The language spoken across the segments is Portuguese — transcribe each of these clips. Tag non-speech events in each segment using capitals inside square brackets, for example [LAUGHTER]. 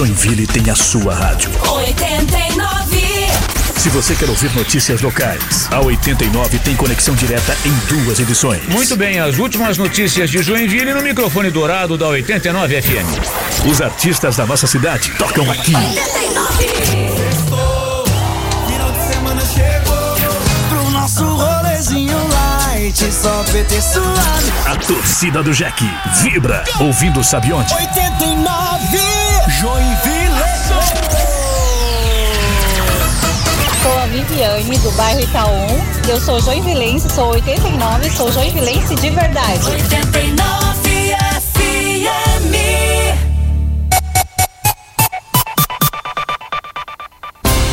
Joinville tem a sua rádio. 89. Se você quer ouvir notícias locais, a 89 tem conexão direta em duas edições. Muito bem, as últimas notícias de Joinville no microfone dourado da 89 FM. Os artistas da nossa cidade tocam aqui. Final de semana chegou pro nosso rolezinho light, só PT suave. A torcida do Jack vibra, ouvindo sabe onde? 89 Joinville. Viviane, do bairro Itaú. Eu sou joinvilense, sou 89, sou joinvilense de verdade. 89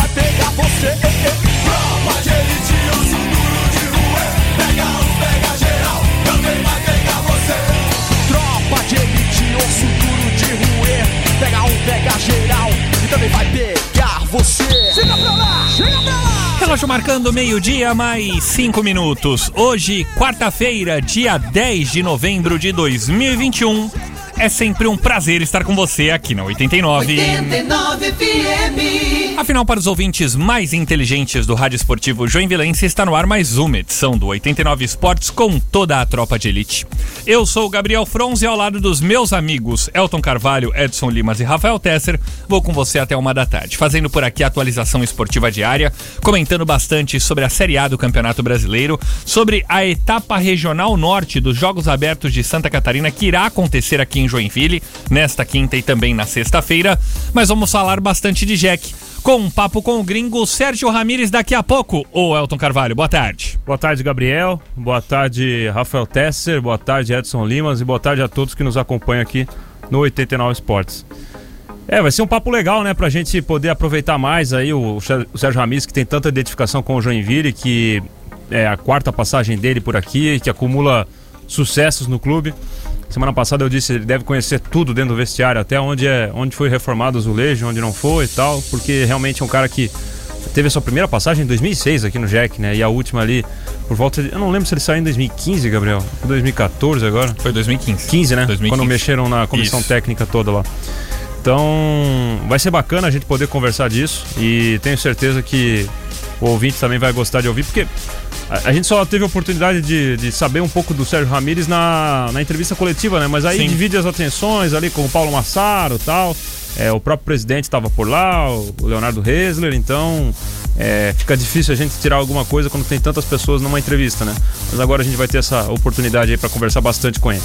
Vai pegar você. Tropa de elite, osso duro de ruê. Pega um, pega geral, também vai pegar você. Tropa de elite, osso duro de ruê. Pega um, pega geral e também vai pegar você. Chega pra lá, chega pra lá. Relógio marcando meio-dia, mais cinco minutos. Hoje, quarta-feira, dia 10 de novembro de 2021. É sempre um prazer estar com você aqui na 89. 89 FM. Afinal, para os ouvintes mais inteligentes do Rádio Esportivo Joinvilense, está no ar mais uma edição do 89 Esportes com toda a tropa de elite. Eu sou o Gabriel Fronze e ao lado dos meus amigos Elton Carvalho, Edson Limas e Rafael Tesser, vou com você até uma da tarde, fazendo por aqui a atualização esportiva diária, comentando bastante sobre a Série A do Campeonato Brasileiro, sobre a etapa regional norte dos Jogos Abertos de Santa Catarina que irá acontecer aqui em Joinville, nesta quinta e também na sexta-feira, mas vamos falar bastante de Jack. Com um papo com o gringo Sérgio Ramírez daqui a pouco. Ô Elton Carvalho, boa tarde. Boa tarde, Gabriel. Boa tarde, Rafael Tesser. Boa tarde, Edson Limas. E boa tarde a todos que nos acompanham aqui no 89 Esportes. É, vai ser um papo legal, né? Pra gente poder aproveitar mais aí o o Sérgio Ramírez, que tem tanta identificação com o Joinville, que é a quarta passagem dele por aqui, que acumula sucessos no clube. Semana passada eu disse, ele deve conhecer tudo dentro do vestiário, até onde, é, onde foi reformado o azulejo, onde não foi e tal, porque realmente é um cara que teve a sua primeira passagem em 2006 aqui no Jack, né? E a última ali, por volta de. Eu não lembro se ele saiu em 2015, Gabriel. 2014 agora. Foi 2015. 15, né? 2015. Quando mexeram na comissão Isso. técnica toda lá. Então, vai ser bacana a gente poder conversar disso e tenho certeza que o ouvinte também vai gostar de ouvir, porque a, a gente só teve a oportunidade de, de saber um pouco do Sérgio Ramírez na, na entrevista coletiva, né? Mas aí Sim. divide as atenções ali com o Paulo Massaro e tal. É, o próprio presidente estava por lá, o Leonardo Resler, então é, fica difícil a gente tirar alguma coisa quando tem tantas pessoas numa entrevista, né? Mas agora a gente vai ter essa oportunidade aí para conversar bastante com ele.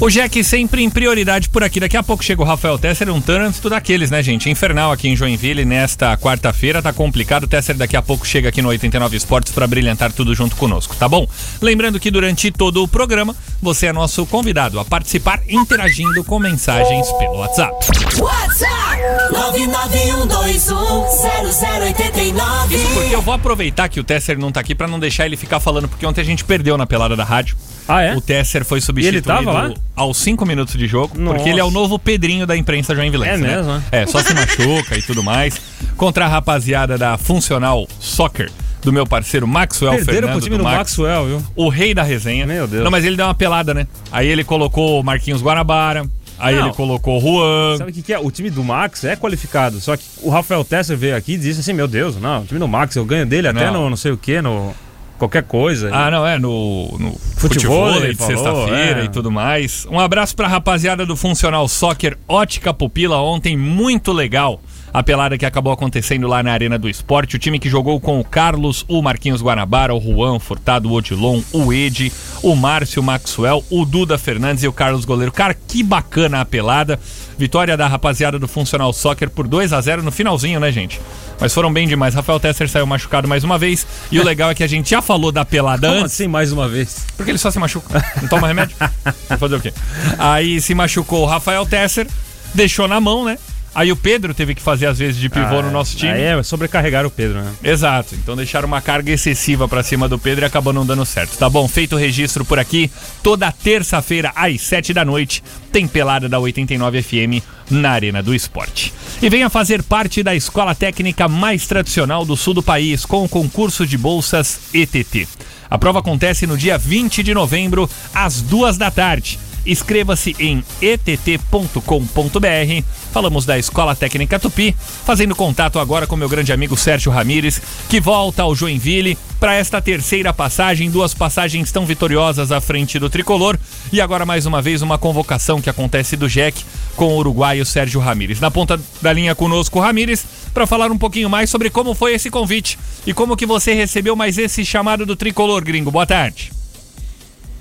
O Jack sempre em prioridade por aqui. Daqui a pouco chega o Rafael Tesser, um trânsito daqueles, né, gente? Infernal aqui em Joinville nesta quarta-feira. Tá complicado. O Tesser daqui a pouco chega aqui no 89 Esportes para brilhantar tudo junto conosco, tá bom? Lembrando que durante todo o programa você é nosso convidado a participar interagindo com mensagens pelo WhatsApp. WhatsApp 991210089. Porque eu vou aproveitar que o Tesser não tá aqui para não deixar ele ficar falando, porque ontem a gente perdeu na pelada da rádio. Ah, é? O Tesser foi substituído tava lá? aos 5 minutos de jogo, Nossa. porque ele é o novo Pedrinho da imprensa joinvilense. É né? mesmo, né? É, só se machuca e tudo mais. Contra a rapaziada da Funcional Soccer, do meu parceiro Maxwell Perderam Fernando. pro time do do Max, Maxwell, viu? O rei da resenha. Meu Deus. Não, mas ele deu uma pelada, né? Aí ele colocou o Marquinhos Guanabara, aí Não. ele colocou o Juan. Sabe o que, que é? O time do Max é qualificado, só que o Rafael Tesser veio aqui e disse assim: Meu Deus, não, o time do Max, eu ganho dele até Não. no não sei o que, no qualquer coisa. Ah, não, é no, no Futebol, futebol ele de sexta-feira é. e tudo mais. Um abraço pra rapaziada do Funcional Soccer Ótica Pupila ontem, muito legal A pelada que acabou acontecendo lá na Arena do Esporte. O time que jogou com o Carlos, o Marquinhos Guanabara, o Juan, o Furtado, o Odilon, o Edi, o Márcio, o Maxwell, o Duda Fernandes e o Carlos Goleiro. Cara, que bacana a pelada. Vitória da rapaziada do Funcional Soccer por 2 a 0 no finalzinho, né, gente? Mas foram bem demais. Rafael Tesser saiu machucado mais uma vez. E o [LAUGHS] legal é que a gente já falou da pelada Como antes. assim mais uma vez? Porque ele só se machuca. Não toma remédio? [LAUGHS] Vai fazer o quê? Aí se machucou o Rafael Tesser, deixou na mão, né? Aí o Pedro teve que fazer às vezes de pivô no nosso time. Aí é sobrecarregar o Pedro, né? Exato. Então deixaram uma carga excessiva pra cima do Pedro e acabou não dando certo. Tá bom, feito o registro por aqui. Toda terça-feira às 7 da noite tem pelada da 89 FM na Arena do Esporte. E venha fazer parte da escola técnica mais tradicional do sul do país com o concurso de bolsas ETT. A prova acontece no dia 20 de novembro, às duas da tarde. Inscreva-se em ett.com.br. Falamos da Escola Técnica Tupi, fazendo contato agora com meu grande amigo Sérgio Ramires, que volta ao Joinville para esta terceira passagem, duas passagens tão vitoriosas à frente do tricolor e agora mais uma vez uma convocação que acontece do Jack com o uruguaio Sérgio Ramires. Na ponta da linha conosco Ramires para falar um pouquinho mais sobre como foi esse convite e como que você recebeu mais esse chamado do tricolor, gringo. Boa tarde.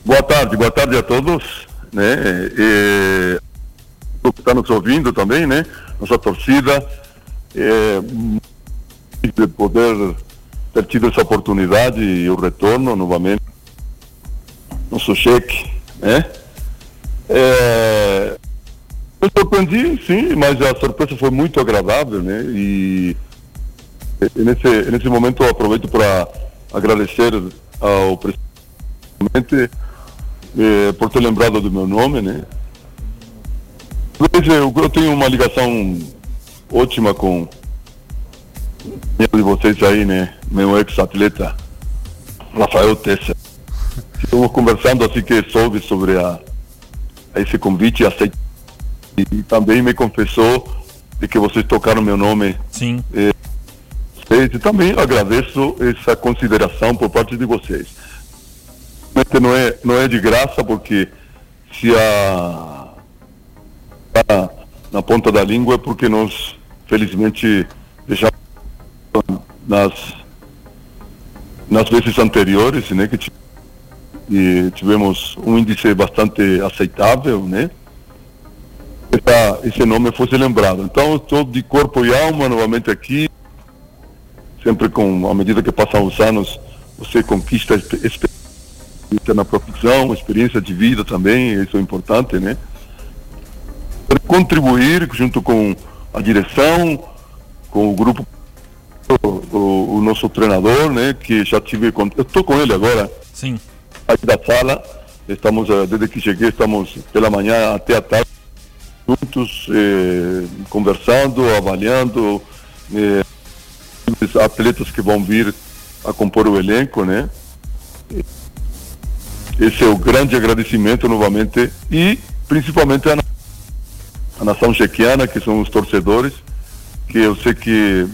Boa tarde, boa tarde a todos, né? E, que está nos ouvindo também, né? Nossa torcida, é, de poder ter tido essa oportunidade e o retorno novamente, nosso cheque, né? É, eu surpreendi, sim, mas a surpresa foi muito agradável, né? E, e nesse, nesse momento eu aproveito para agradecer ao presidente eh, por ter lembrado do meu nome, né? Mas Eu, eu tenho uma ligação ótima com de vocês aí, né? Meu ex-atleta, Rafael Tessa. Estamos conversando assim que soube sobre a, a esse convite e aceitei. E também me confessou de que vocês tocaram meu nome. Sim. Eh, e também agradeço essa consideração por parte de vocês. Realmente não é, não é de graça, porque se a tá na ponta da língua é porque nós, felizmente, deixamos nas, nas vezes anteriores, né, que ti- tivemos um índice bastante aceitável, né, essa, esse nome fosse lembrado. Então, estou de corpo e alma novamente aqui, sempre com, à medida que passam os anos, você conquista expe- experiência na profissão, experiência de vida também, isso é importante, né? Para contribuir junto com a direção, com o grupo, o, o- o nosso treinador, né? Que já tive, con- eu estou com ele agora, Sim. aqui da sala, estamos, eh, desde que cheguei, estamos pela manhã até a tarde, juntos, eh, conversando, avaliando, eh, os atletas que vão vir a compor o elenco, né? Esse é o grande agradecimento novamente e principalmente a, a nação chequiana, que são os torcedores, que eu sei que,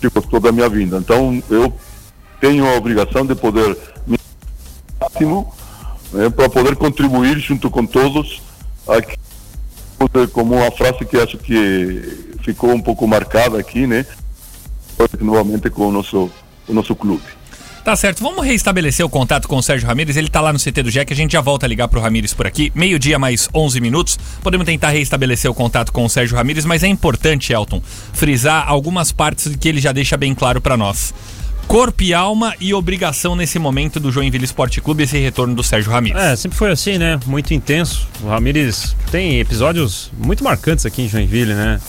que gostou da minha vinda. Então eu tenho a obrigação de poder me máximo né, para poder contribuir junto com todos aqui, como uma frase que acho que ficou um pouco marcada aqui, né? Novamente com o nosso, o nosso clube. Tá certo, vamos reestabelecer o contato com o Sérgio Ramírez. Ele tá lá no CT do Jack, a gente já volta a ligar pro Ramírez por aqui. Meio-dia mais 11 minutos. Podemos tentar reestabelecer o contato com o Sérgio Ramírez, mas é importante, Elton, frisar algumas partes que ele já deixa bem claro pra nós. Corpo e alma e obrigação nesse momento do Joinville Esporte Clube, esse retorno do Sérgio Ramírez. É, sempre foi assim, né? Muito intenso. O Ramires tem episódios muito marcantes aqui em Joinville, né?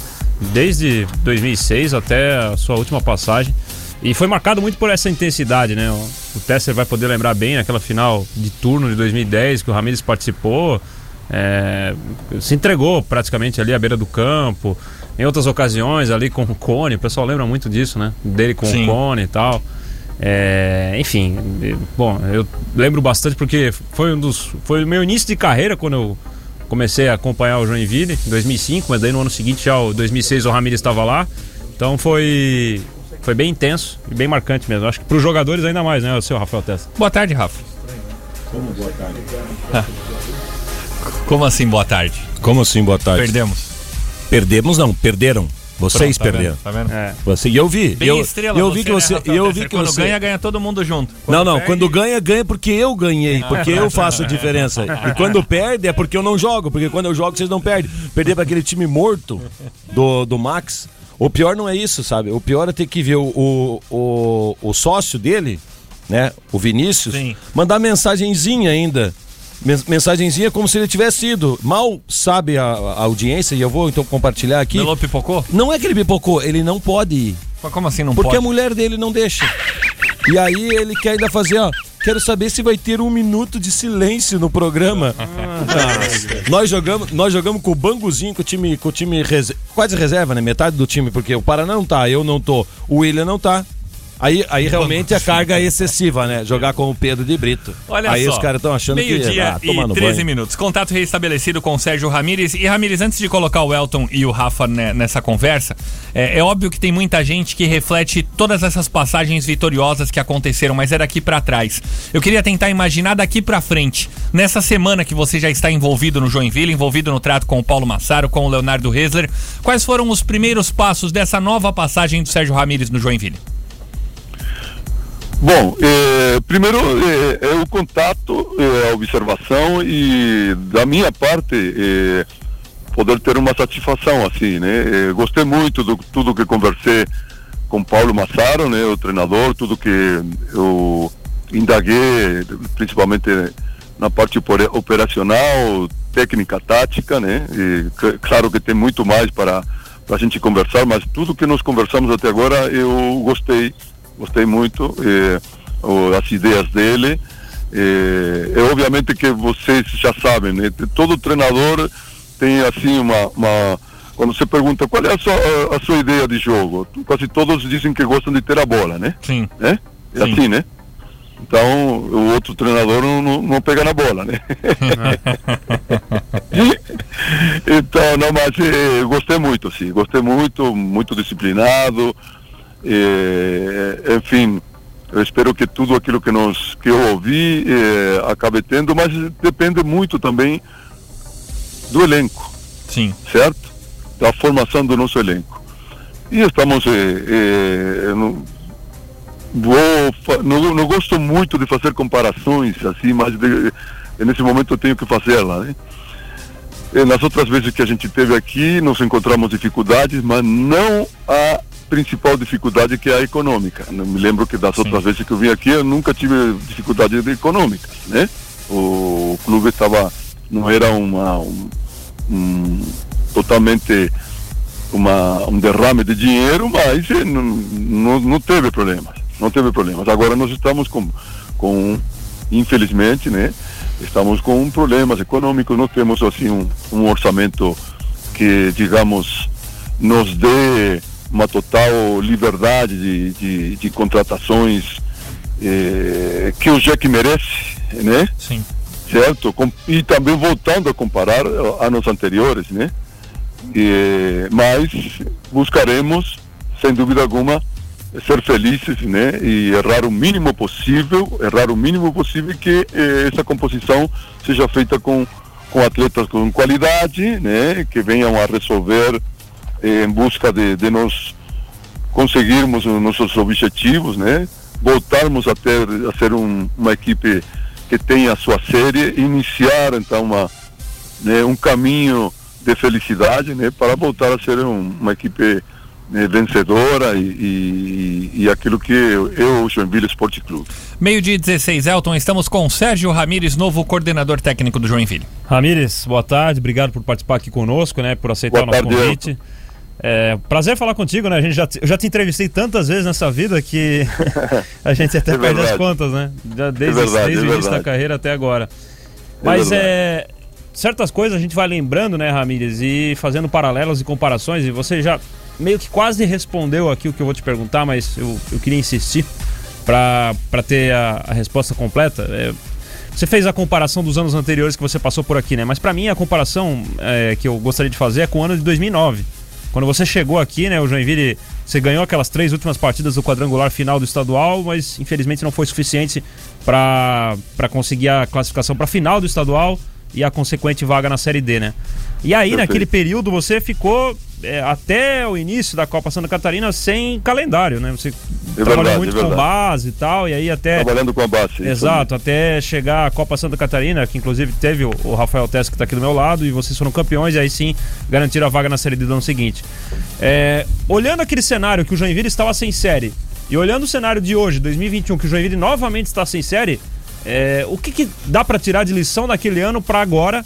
Desde 2006 até a sua última passagem. E foi marcado muito por essa intensidade, né? O, Tesser vai poder lembrar bem naquela final de turno de 2010 que o Ramires participou. é, se entregou praticamente ali à beira do campo. Em outras ocasiões, ali com o Cone, o pessoal lembra muito disso, né? Dele com Sim. o Cone e tal. É, enfim, bom, eu lembro bastante porque foi um dos. Foi o meu início de carreira quando eu comecei a acompanhar o Joinville em 2005, mas daí no ano seguinte, já o 2006, o Ramires estava lá. Então foi. Foi bem intenso e bem marcante mesmo. Acho que para os jogadores ainda mais, né, o seu Rafael Testa? Boa tarde, Rafa. Como assim, boa tarde? Como assim, boa tarde? Perdemos. Perdemos não, perderam. Vocês Pronto, tá perderam. vendo? Tá vendo? É. Você, e eu vi. Bem eu, estrela eu vi que né, você, Rafael eu vi que Quando você ganha, ganha todo mundo junto. Não, não, perde- quando ganha, ganha porque eu ganhei, porque eu [LAUGHS] faço a diferença. E quando perde é porque eu não jogo, porque quando eu jogo vocês não perdem. Perder para aquele time morto do, do Max. O pior não é isso, sabe? O pior é ter que ver o, o, o, o sócio dele, né? O Vinícius, Sim. mandar mensagenzinha ainda. Men- Mensagenzinha como se ele tivesse ido. Mal sabe a, a audiência, e eu vou então compartilhar aqui. Melô pipocou? Não é que ele pipocou, ele não pode ir. Mas Como assim não Porque pode? a mulher dele não deixa. E aí ele quer ainda fazer, ó. Quero saber se vai ter um minuto de silêncio no programa. [LAUGHS] [LAUGHS] Nós jogamos, nós jogamos com o Banguzinho, com o time, com o time quase reserva, né? Metade do time, porque o Paraná não tá, eu não tô, o William não tá. Aí, aí realmente a carga é excessiva, né? Jogar com o Pedro de Brito. Olha aí só. os caras estão achando que Meio-dia ah, e no 13 banho. minutos. Contato restabelecido com o Sérgio Ramires. E Ramires, antes de colocar o Elton e o Rafa ne- nessa conversa, é, é óbvio que tem muita gente que reflete todas essas passagens vitoriosas que aconteceram, mas é daqui pra trás. Eu queria tentar imaginar daqui pra frente. Nessa semana que você já está envolvido no Joinville, envolvido no trato com o Paulo Massaro, com o Leonardo Resler, quais foram os primeiros passos dessa nova passagem do Sérgio Ramires no Joinville? Bom, eh, primeiro eh, é o contato, eh, a observação e da minha parte eh, poder ter uma satisfação assim, né? Eh, gostei muito do tudo que conversei com Paulo Massaro, né, o treinador, tudo que eu indaguei, principalmente na parte opera- operacional, técnica, tática, né? E claro que tem muito mais para para a gente conversar, mas tudo que nós conversamos até agora eu gostei, gostei muito eh, o- as ideias dele. Eh, é obviamente que vocês já sabem, né? Todo treinador tem assim uma, uma quando você pergunta qual é a sua, a- a sua ideia de jogo, quase todos dizem que gostam de ter a bola, né? Sim. É, é Sim. assim, né? Então o outro treinador não, não, pega na bola, né? [LAUGHS] [LAUGHS] então, não, mas eh, gostei muito, sim, gostei muito, muito disciplinado, enfim, eu espero que tudo aquilo que nós que eu ouvi eh, acabe tendo, mas depende muito também do elenco Sim. certo? Da formação do nosso elenco. E estamos. eh, eh, no- vou, não, não gosto muito de fazer comparações assim, mas de- nesse momento eu tenho que fazê-la. Né? Eh, Nas outras vezes que a gente teve aqui, nós encontramos dificuldades, mas não a principal dificuldade que é a econômica. Não me lembro que das outras vezes que eu vim aqui, eu nunca tive dificuldades econômicas, né? O clube estava, não era uma, um, um- totalmente uma, um derrame de dinheiro, mas eh, não, não, não teve problemas, não teve problemas. Agora nós estamos com, com infelizmente, né, estamos com problemas econômicos, não temos assim um, um orçamento que, digamos, nos dê uma total liberdade de, de, de contratações eh, que o Jack merece, né? Sim. certo? Com- E também voltando a comparar eh, anos anteriores, né? E, mas buscaremos, sem dúvida alguma, ser felizes, né? E errar o mínimo possível, errar o mínimo possível que eh, essa composição seja feita com, com atletas com qualidade, né? Que venham a resolver eh, em busca de, de nós conseguirmos os nossos objetivos, né? Voltarmos a ter a ser um, uma equipe que tenha a sua série, iniciar então uma, né, um caminho de felicidade, né? Para voltar a ser um- uma equipe né, vencedora e, e, e aquilo que eu, eu o Joinville Esporte Clube. Meio dia e 16, Elton, estamos com Sérgio Ramires, novo coordenador técnico do Joinville. Ramires, boa tarde, obrigado por participar aqui conosco, né? Por aceitar Boa o nosso tarde, convite. É, prazer falar contigo, né? A gente já, te- eu já te entrevistei tantas vezes nessa vida que [LAUGHS] a gente até É perde as contas, né? Já desde, verdade, desde é o início da carreira até agora. Mas verdade. é. Certas coisas a gente vai lembrando, né, Ramires, e fazendo paralelos e comparações, e você já meio que quase respondeu aqui o que eu vou te perguntar, mas eu, eu queria insistir para ter a, a resposta completa. É, você fez a comparação dos anos anteriores que você passou por aqui, né? Mas para mim a comparação é, que eu gostaria de fazer é com o ano de 2009. Quando você chegou aqui, né, o Joinville, você ganhou aquelas três últimas partidas do quadrangular final do estadual, mas infelizmente não foi suficiente para conseguir a classificação para final do estadual e a consequente vaga na Série D, né? E aí, Perfeito. naquele período, você ficou é, até o início da Copa Santa Catarina sem calendário, né? Você É trabalhou verdade, muito é com base e tal, e aí até. Trabalhando com a base. Exato, até chegar a Copa Santa Catarina, que inclusive teve o, o Rafael Tess que está aqui do meu lado, e vocês foram campeões, e aí sim garantiram a vaga na Série do ano seguinte. É, olhando aquele cenário que o Joinville estava sem série, e olhando o cenário de hoje, 2021, que o Joinville novamente está sem série, é, o que, que dá para tirar de lição daquele ano para agora?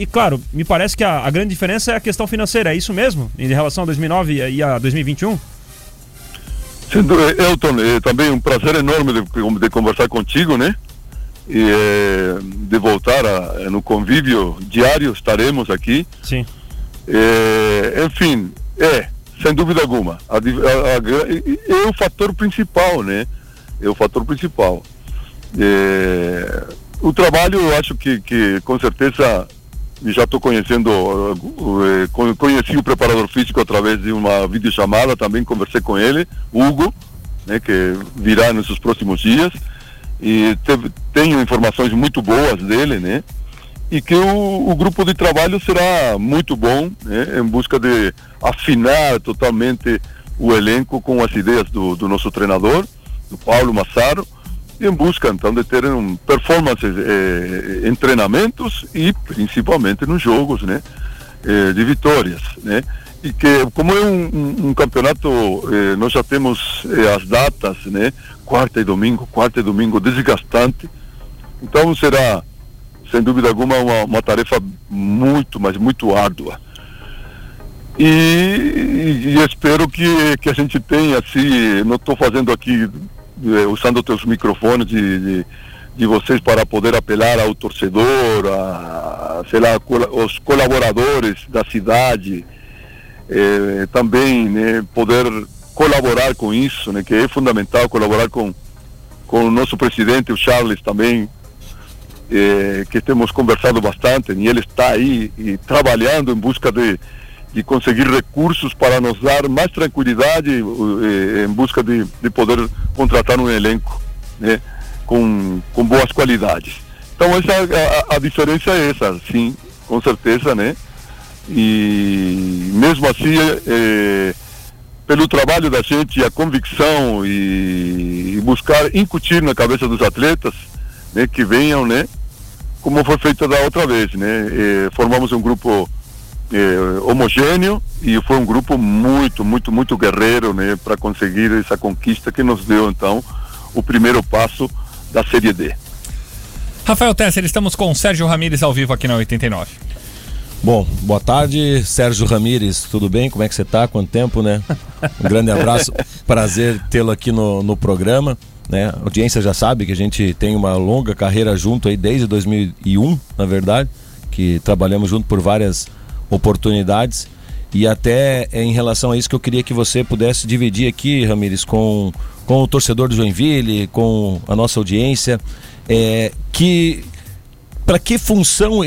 E claro, me parece que a, a grande diferença é a questão financeira, é isso mesmo? Em relação a 2009 e a- e a 2021? Sem dúvida, Elton, é também um prazer enorme de, de conversar contigo, né? E é, de voltar a, no convívio diário, estaremos aqui. Sim. É, enfim, é, sem dúvida alguma. A é o fator principal, né? É o fator principal. É, o trabalho, eu acho que, que com certeza já estou conhecendo, eh, con- conheci o preparador físico através de uma videochamada, também conversei com ele, Hugo, né, que virá nesses próximos dias, e teve- tenho informações muito boas dele, né? e que o, o grupo de trabalho será muito bom né, em busca de afinar totalmente o elenco com as ideias do, do nosso treinador, do Paulo Massaro, em busca então de ter um, performances eh, em treinamentos e principalmente nos jogos né, eh, de vitórias. Né, e que como é um, um- um campeonato, eh, nós já temos eh, as datas, né, quarta e domingo, quarta e domingo desgastante, então será sem dúvida alguma, uma, uma tarefa muito, mas muito árdua. E, e- e espero que, que a gente tenha, assim, não estou fazendo aqui, eh, usando teus microfones de, de, de vocês para poder apelar ao torcedor, a, sei lá, os colaboradores da cidade, eh, também né, poder colaborar com isso, né, que é fundamental colaborar com, com o nosso presidente, o Charles, também, eh, que temos conversado bastante e ele está aí trabalhando em busca de, de conseguir recursos para nos dar mais tranquilidade eh, em busca de, de poder contratar um elenco né, com, com boas qualidades. Então essa a, a diferença é essa, sim, com certeza, né? E mesmo assim, eh, pelo trabalho da gente, a convicção e, e buscar incutir na cabeça dos atletas, né, que venham, né, como foi feito da outra vez, né? Eh, formamos um grupo eh, homogêneo e foi um grupo muito, muito, muito guerreiro, né, para conseguir essa conquista que nos deu então o primeiro passo da Série D. Rafael Tesser, estamos com o Sérgio Ramires ao vivo aqui na 89. Bom, boa tarde, Sérgio Ramires, tudo bem? Como é que você tá? Quanto tempo, né? Um grande abraço, [LAUGHS] prazer tê-lo aqui no, no programa. Né? A audiência já sabe que a gente tem uma longa carreira junto aí desde 2001, na verdade, que trabalhamos junto por várias oportunidades. E até é em relação a isso que eu queria que você pudesse dividir aqui, Ramires, com, com o torcedor do Joinville, com a nossa audiência, é, que para que função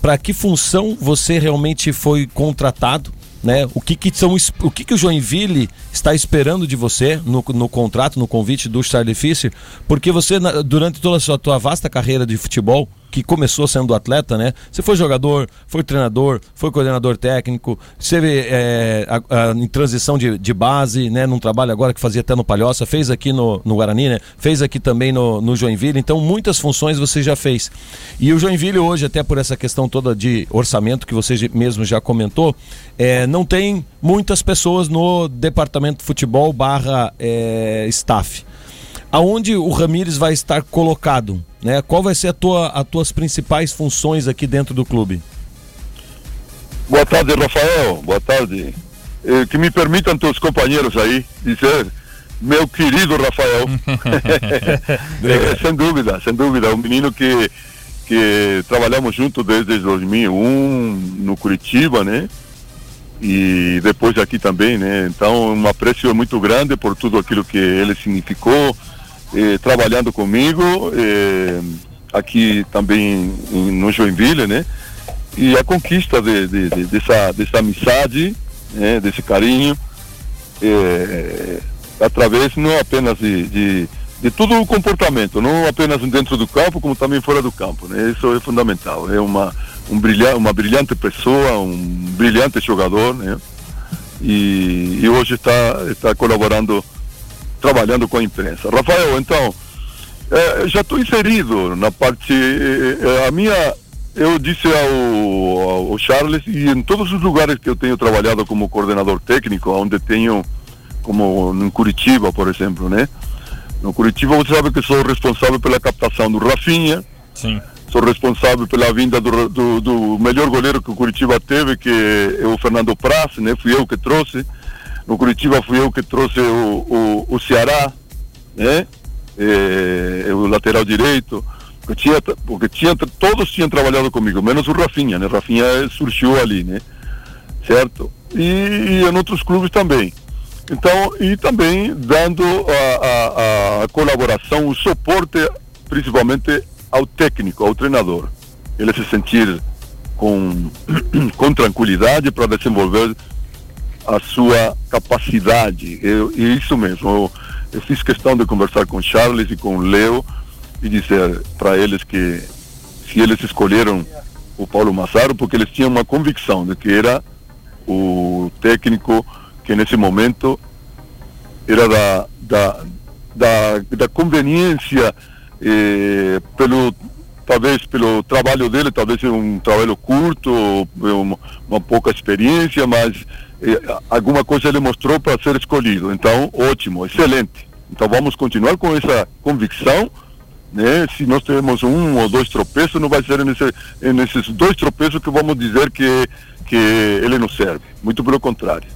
para que função você realmente foi contratado né o que que são o que que o Joinville está esperando de você no, no contrato no convite do Charlie Fischer porque você durante toda a sua tua vasta carreira de futebol que começou sendo atleta, né? Você foi jogador, foi treinador, foi coordenador técnico, esteve é, a- a- em transição de, de base, né? Num trabalho agora que fazia até no Palhoça, fez aqui no, no Guarani, né? Fez aqui também no, no Joinville, então muitas funções você já fez. E o Joinville hoje, até por essa questão toda de orçamento que você mesmo já comentou, é, não tem muitas pessoas no departamento de futebol barra é, staff aonde o Ramires vai estar colocado, né? Qual vai ser a tua, as tuas principais funções aqui dentro do clube? Boa tarde, Rafael. Boa tarde. Eh, que me permitam teus companheiros aí dizer, meu querido Rafael. [LAUGHS] Eh, sem dúvida, sem dúvida. Um menino que, que trabalhamos junto desde 2001 no Curitiba, né? E depois aqui também, né? Então, um apreço muito grande por tudo aquilo que ele significou, eh, trabalhando comigo, eh, aqui também em- no Joinville, né? e a conquista de, de- de- dessa, dessa amizade, né, desse carinho, é, através não apenas de, de, de todo o comportamento, não apenas dentro do campo, como também fora do campo. Né? Isso é fundamental. É uma, um brilha, uma brilhante pessoa, um brilhante jogador, né? e, e hoje está, está colaborando, trabalhando com a imprensa. Rafael, então, eh, já estou inserido na parte. eh, eh, a minha. Eu disse ao, ao Charles, e em todos os lugares que eu tenho trabalhado como coordenador técnico, onde tenho, como em Curitiba, por exemplo, né? No Curitiba você sabe que sou responsável pela captação do Rafinha, Sim. sou responsável pela vinda do, do, do melhor goleiro que o Curitiba teve, que é o Fernando Praz, né? Fui eu que trouxe. No Curitiba fui eu que trouxe o, o, o Ceará, né? É, o lateral direito. Porque, tinha, porque tinha, todos tinham trabalhado comigo, menos o Rafinha, né? Rafinha surgiu ali, né? Certo? E, e em outros clubes também. Então, e também dando a, a, a colaboração, o suporte, principalmente ao técnico, ao treinador. Ele se sentir com, [CLEARS THROAT] com tranquilidade para desenvolver a sua capacidade. Eu, e isso mesmo. Eu, eu fiz questão de conversar com Charles e com Leo e dizer para eles que se eles escolheram o Paulo Massaro porque eles tinham uma convicção de que era o técnico que nesse momento era da, da, da, da conveniência eh, pelo talvez pelo trabalho dele, talvez um trabalho curto, uma, uma pouca experiência, mas eh, alguma coisa ele mostrou para ser escolhido. Então, ótimo, excelente. Então vamos continuar com essa convicção. Né? Se nós temos um ou dois tropeços, não vai ser nesse, nesses dois tropeços que vamos dizer que, que ele não serve. Muito pelo contrário.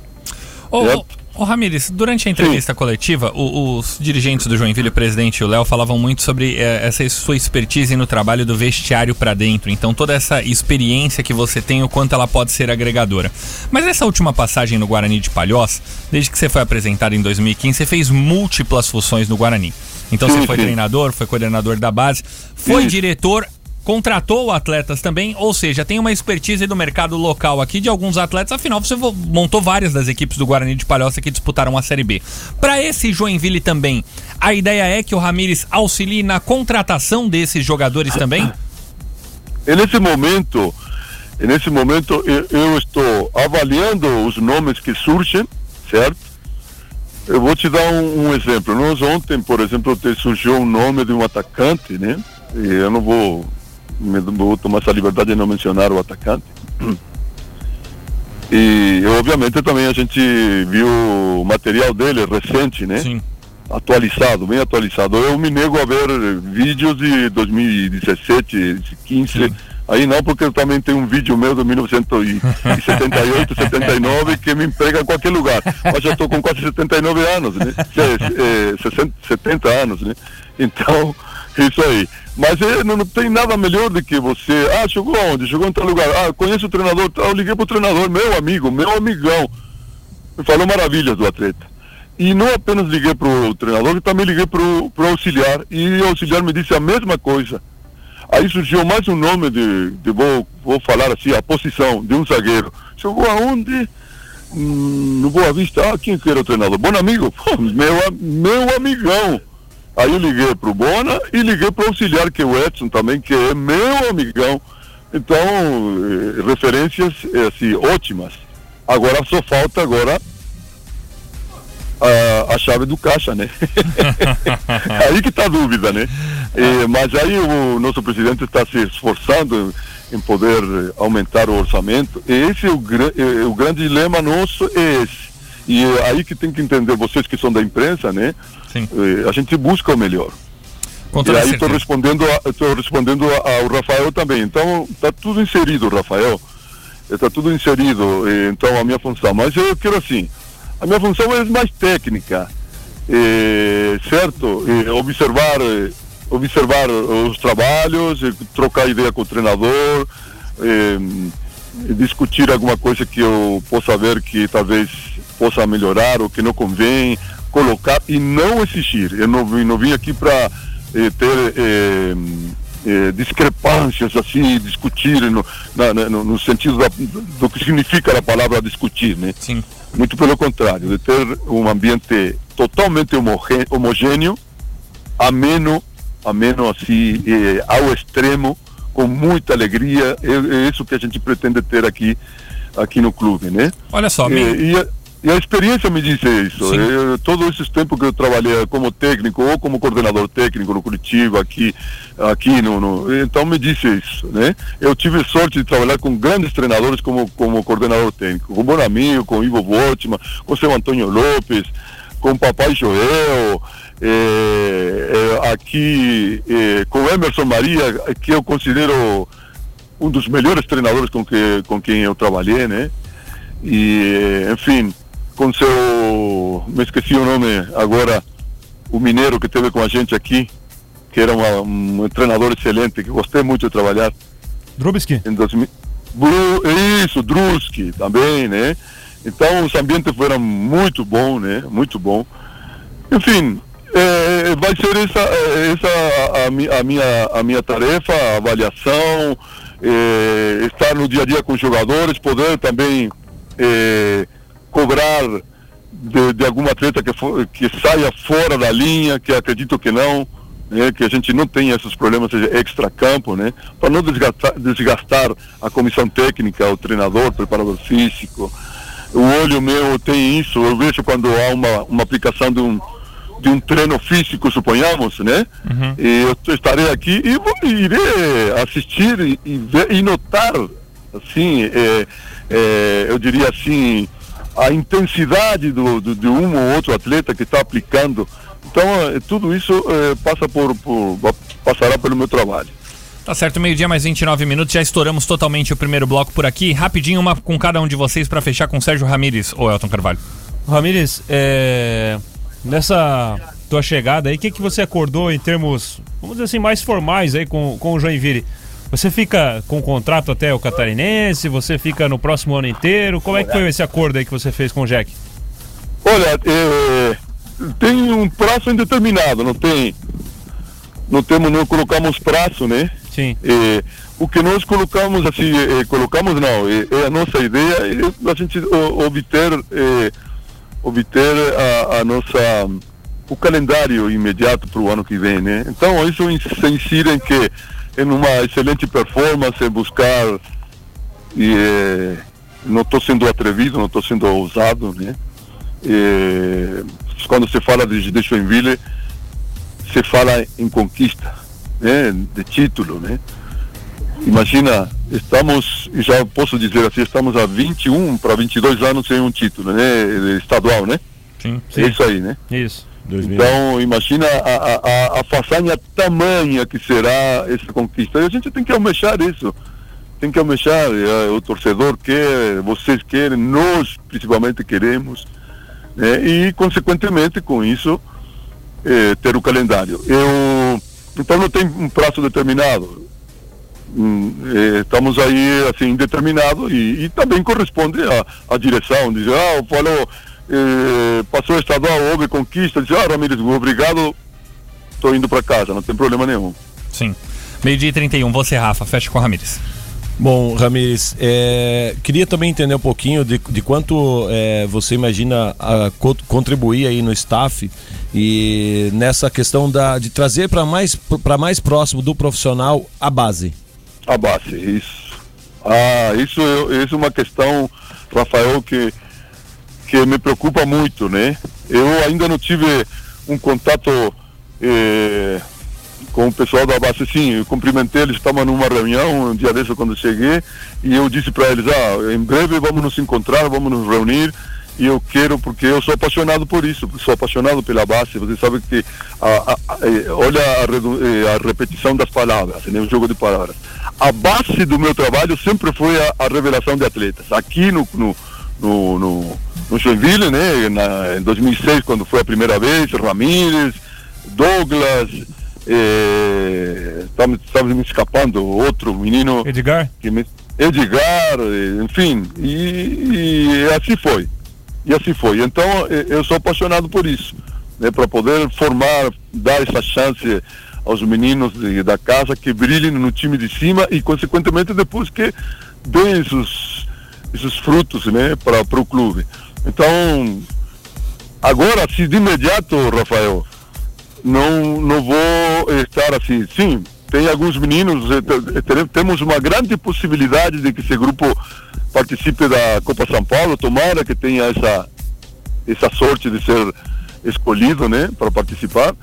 Ô, Certo? Ô, Ramires, durante a entrevista coletiva, o- os dirigentes do Joinville, o presidente e o Léo, falavam muito sobre eh, essa sua expertise no trabalho do vestiário pra dentro. Então, toda essa experiência que você tem, o quanto ela pode ser agregadora. Mas essa última passagem no Guarani de Palhoça, desde que você foi apresentado em 2015, você fez múltiplas funções no Guarani. Então, Sim, você foi sim. treinador, foi coordenador da base, foi Isso. diretor contratou atletas também, ou seja, tem uma expertise do mercado local aqui de alguns atletas, afinal você vo- montou várias das equipes do Guarani de Palhoça que disputaram a Série B. Para esse Joinville também, a ideia é que o Ramires auxilie na contratação desses jogadores também? E nesse momento, nesse momento eu, eu estou avaliando os nomes que surgem, certo? Eu vou te dar um, um exemplo. Nós ontem, por exemplo, surgiu um nome de um atacante, né? E eu não vou, me, vou tomar essa liberdade de não mencionar o atacante. E obviamente também a gente viu o material dele recente, né? Sim. atualizado, bem atualizado. Eu me nego a ver vídeos de 2017, 15. Aí não, porque eu também tenho um vídeo meu de 1978, 79 que me emprega em qualquer lugar. Mas já estou com quase 79 anos, né? Se- eh, 60, 70 anos, né? Então, isso aí. Mas não, não tem nada melhor do que você. Ah, chegou aonde? Chegou em tal lugar. Ah, conheço o treinador. Ah, Eu liguei pro treinador, meu amigo, meu amigão. Me falou maravilhas do atleta. E não apenas liguei para o treinador, também liguei para o auxiliar. E o auxiliar me disse a mesma coisa. Aí surgiu mais um nome de, de vou, vou falar assim, a posição de um zagueiro. Chegou aonde? Hum, no Boa Vista. Ah, quem que era o treinador? Bom amigo? Pô, [LAUGHS] meu, meu amigão. Aí eu liguei para o Bona e liguei para o auxiliar, que é o Edson também, que é meu amigão. Então, eh, referências eh, assim, ótimas. Agora só falta agora a, a chave do caixa, né? [LAUGHS] aí que está a dúvida, né? Eh, mas aí o nosso presidente está se esforçando em poder aumentar o orçamento. E esse é o, eh, o grande dilema nosso é esse. E é aí que tem que entender, vocês que são da imprensa, né? Sim. Eh, a gente busca o melhor. Com E aí estou respondendo, tô respondendo ao Rafael também. Então está tudo inserido, Rafael. Está tudo inserido. eh, Então a minha função. Mas eu quero assim. A minha função é mais técnica, eh, certo? Eh, observar, eh, observar os trabalhos, eh, trocar ideia com o treinador, eh, discutir alguma coisa que eu possa ver que talvez possa melhorar ou que não convém, colocar e não exigir. Eu não, vim- não vim aqui para ter eh, eh, discrepâncias assim, discutir no, na- no, no sentido da- do que significa a palavra discutir, né? Sim. Muito pelo contrário, de ter um ambiente totalmente homogê- homogêneo, ameno, ameno assim, eh, ao extremo, com muita alegria. É, é isso que a gente pretende ter aqui, aqui no clube, né? Olha só, E, me- e, e a experiência me disse isso. Eu, todos esses tempos que eu trabalhei como técnico ou como coordenador técnico no Curitiba, aqui, aqui no, no- então me disse isso, né? Eu tive sorte de trabalhar com grandes treinadores como como coordenador técnico, com o Bonamigo, com o Ivo Voltman, com o seu Antônio Lopes, com o Papai Joel, eh, eh, aqui eh, com o Emerson Maria, que eu considero um dos melhores treinadores com que com quem eu trabalhei, né? E enfim, com seu me esqueci o nome agora, o mineiro que teve com a gente aqui, que era uma- um treinador excelente, que gostei muito de trabalhar. Drubsky? Em 2000, Bru- isso, Druski também, né? Então os ambientes foram muito bons, né? Muito bom. Enfim, eh, vai ser essa, eh, essa a, a mi- a minha, a minha tarefa, a avaliação, eh, estar no dia a dia com os jogadores, poder também eh, cobrar de, de algum atleta que, for, que saia fora da linha, que acredito que não, né, que a gente não tenha esses problemas extra-campo, né, para não desgastar, desgastar a comissão técnica, o treinador, o preparador físico. O olho meu tem isso, eu vejo quando há uma, uma aplicação de um, de um treino físico, suponhamos, né? E eu estarei aqui e vou, irei assistir e, e ver e notar, assim, é, é, eu diria assim, a intensidade do, do, de um ou outro atleta que está aplicando. Então, eh, tudo isso eh, passa por, por passará pelo meu trabalho. Tá certo, meio-dia mais 29 minutos, já estouramos totalmente o primeiro bloco por aqui. Rapidinho, uma com cada um de vocês pra fechar com Sérgio Ramírez ou Elton Carvalho. Ramírez, é, nessa tua chegada aí, o que, que você acordou em termos, vamos dizer assim, mais formais aí com, com o Joinville? Você fica com contrato até o catarinense? Você fica no próximo ano inteiro? Como é que foi esse acordo aí que você fez com o Jack? Olha, eh, tem um prazo indeterminado, não tem. Não temos, não colocamos prazo, né? Sim. O que nós colocamos assim, colocamos não, é a nossa ideia é a gente obter, obter a, a nossa o calendário imediato para o ano que vem, né? Então isso se insere em que em uma excelente performance, em buscar e não estou sendo atrevido, não estou sendo ousado, né? Quando se fala de, de Joinville, se fala em conquista, né? De título, né? Imagina, estamos, e já posso dizer assim, estamos há 21 para 22 anos sem um título, né? Estadual, né? Sim. É isso aí, né? Isso. Então, imagina a, a, a, a façanha tamanha que será essa conquista. E a gente tem que almejar isso. Tem que almejar. eh, O torcedor quer, vocês querem, nós principalmente queremos. né? E, consequentemente, com isso, eh, ter o calendário. Eu, então, não tem um prazo determinado. Hum, eh, estamos aí assim indeterminado e, e também corresponde à, à direção dizer ah falou eh, passou estadual houve conquista diz ah Ramírez obrigado estou indo para casa não tem problema nenhum Sim. Meio-dia e 31, você, Rafa, fecha com o Ramírez. Bom, Ramires, é, queria também entender um pouquinho de, de quanto é, você imagina a, co- contribuir aí no staff e nessa questão da, de trazer para mais, para mais próximo do profissional a base. a base isso. Ah isso isso é uma questão Rafael que que me preocupa muito né? Eu ainda não tive um contato eh, com o pessoal da base. Sim eu cumprimentei eles estavam numa reunião um dia desse quando cheguei e eu disse para eles ah em breve vamos nos encontrar vamos nos reunir e eu quero porque eu sou apaixonado por isso sou apaixonado pela base. Você sabe que a, a- a- eh, olha a, eh, a repetição das palavras né um jogo de palavras. A base do meu trabalho sempre foi a, revelação de atletas. Aqui no no no, no, no Joinville, né, na, em 2006 quando foi a primeira vez Ramírez Douglas eh, estamos, estamos me escapando outro menino Edgar? me, Edgar eh, enfim e, e assim foi e assim foi. Então eu sou apaixonado por isso né, para poder formar dar essa chance aos meninos de- da casa que brilhem no time de cima e consequentemente depois que deem esses, esses frutos né para o clube. Então agora se de imediato Rafael não não vou estar assim. Sim tem alguns meninos eh, te- temos uma grande possibilidade de que esse grupo participe da Copa São Paulo tomara que tenha essa essa sorte de ser escolhido, né, para participar.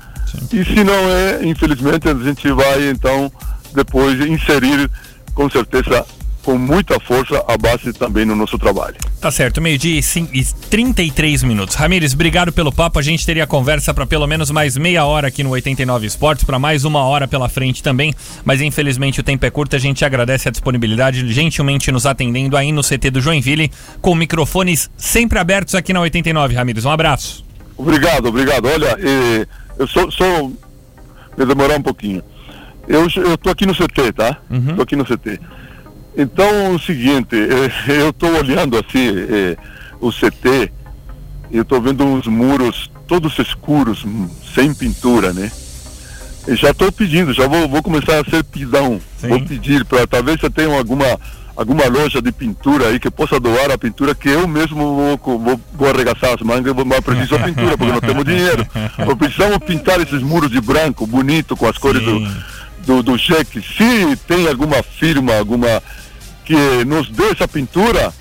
E se não é, infelizmente a gente vai então depois inserir com certeza com muita força a base também no nosso trabalho. Tá certo, meio-dia e cin- e 33 minutos. Ramires, obrigado pelo papo. A gente teria conversa para pelo menos mais meia hora aqui no 89 Esportes, para mais uma hora pela frente também. Mas infelizmente o tempo é curto. A gente agradece a disponibilidade, gentilmente nos atendendo aí no CT do Joinville, com microfones sempre abertos aqui na 89. Ramires, um abraço. Obrigado, obrigado. Olha, eu só, só me demorar um pouquinho. Eu eu tô aqui no CT, tá? Tô aqui no CT. Então, é o seguinte, [LAUGHS] eh, eu tô olhando assim eh, o CT, e eu tô vendo uns muros todos escuros, hum, sem pintura, né? E já tô pedindo, já vou, vou começar a ser pidão. Vou pedir para talvez você tenha alguma alguma loja de pintura aí que possa doar a pintura que eu mesmo vou, vou, vou arregaçar as mangas, vou- mas preciso de pintura porque não temos [LAUGHS] dinheiro. Precisamos pintar esses muros de branco, bonito, com as cores do, do, do cheque. Se tem alguma firma, alguma que nos dê essa pintura,